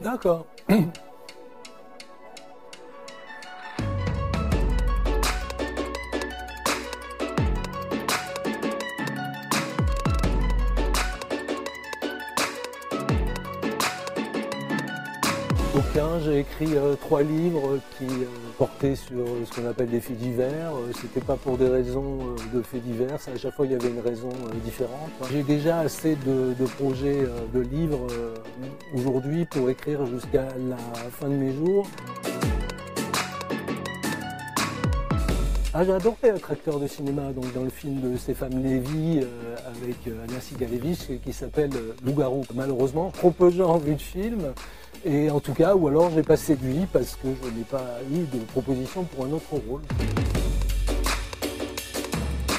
D'accord. J'ai écrit euh, trois livres qui euh, portaient sur ce qu'on appelle des faits divers. Euh, C'était pas pour des raisons de faits divers, à chaque fois il y avait une raison différente. J'ai déjà assez de, projets de livres aujourd'hui pour écrire jusqu'à la fin de mes jours. Ah, j'ai adoré être acteur de cinéma donc dans le film de Stéphane Lévy avec Anna Sigalevich qui s'appelle Loup-garou. Malheureusement, trop peu de vu film. Et en tout cas, ou alors j'ai pas séduit parce que je n'ai pas eu de proposition pour un autre rôle.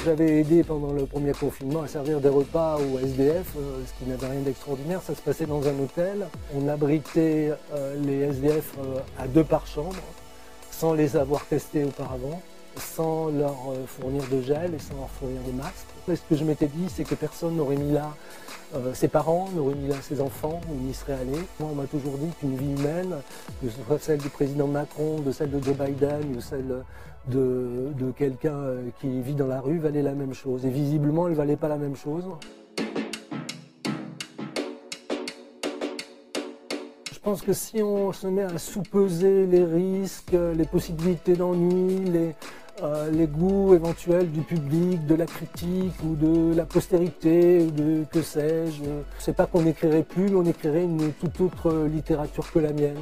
J'avais aidé pendant le premier confinement à servir des repas au SDF, euh, ce qui n'avait rien d'extraordinaire. Ça se passait dans un hôtel. On abritait euh, les SDF euh, à deux par chambre, sans les avoir testés auparavant, sans leur fournir de gel et sans leur fournir de masques. ce que je m'étais dit, c'est que personne n'aurait mis là euh, ses parents n'auraient mis là ses enfants, on y serait allé. Moi, on m'a toujours dit qu'une vie humaine, que ce soit celle du président Macron, de celle de Joe Biden ou celle de, de quelqu'un euh, qui vit dans la rue, valait la même chose. Et visiblement, elle ne valait pas la même chose. Je pense que si on se met à sous-peser les risques, les possibilités d'ennui, les, euh, les goûts éventuels du public, de la critique ou de la postérité ou de que sais-je. C'est pas qu'on écrirait plus, mais on écrirait une toute autre littérature que la mienne.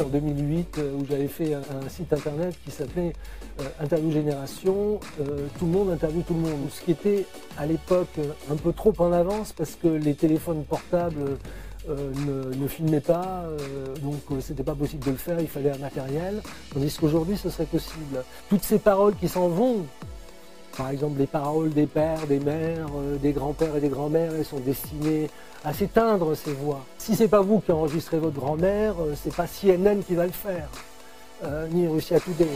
En 2008, euh, où j'avais fait un site internet qui s'appelait euh, Interview Génération, tout le monde interview tout le monde. Ce qui était à l'époque un peu trop en avance parce que les téléphones portables euh, ne, filmait pas, euh, donc euh, c'était pas possible de le faire, il fallait un matériel. Tandis qu'aujourd'hui, ce serait possible. Toutes ces paroles qui s'en vont, par exemple les paroles des pères, des mères, des grands-pères et des grands-mères, elles sont destinées à s'éteindre ces voix. Si c'est pas vous qui enregistrez votre grand-mère, c'est pas CNN qui va le faire, ni Russia Today.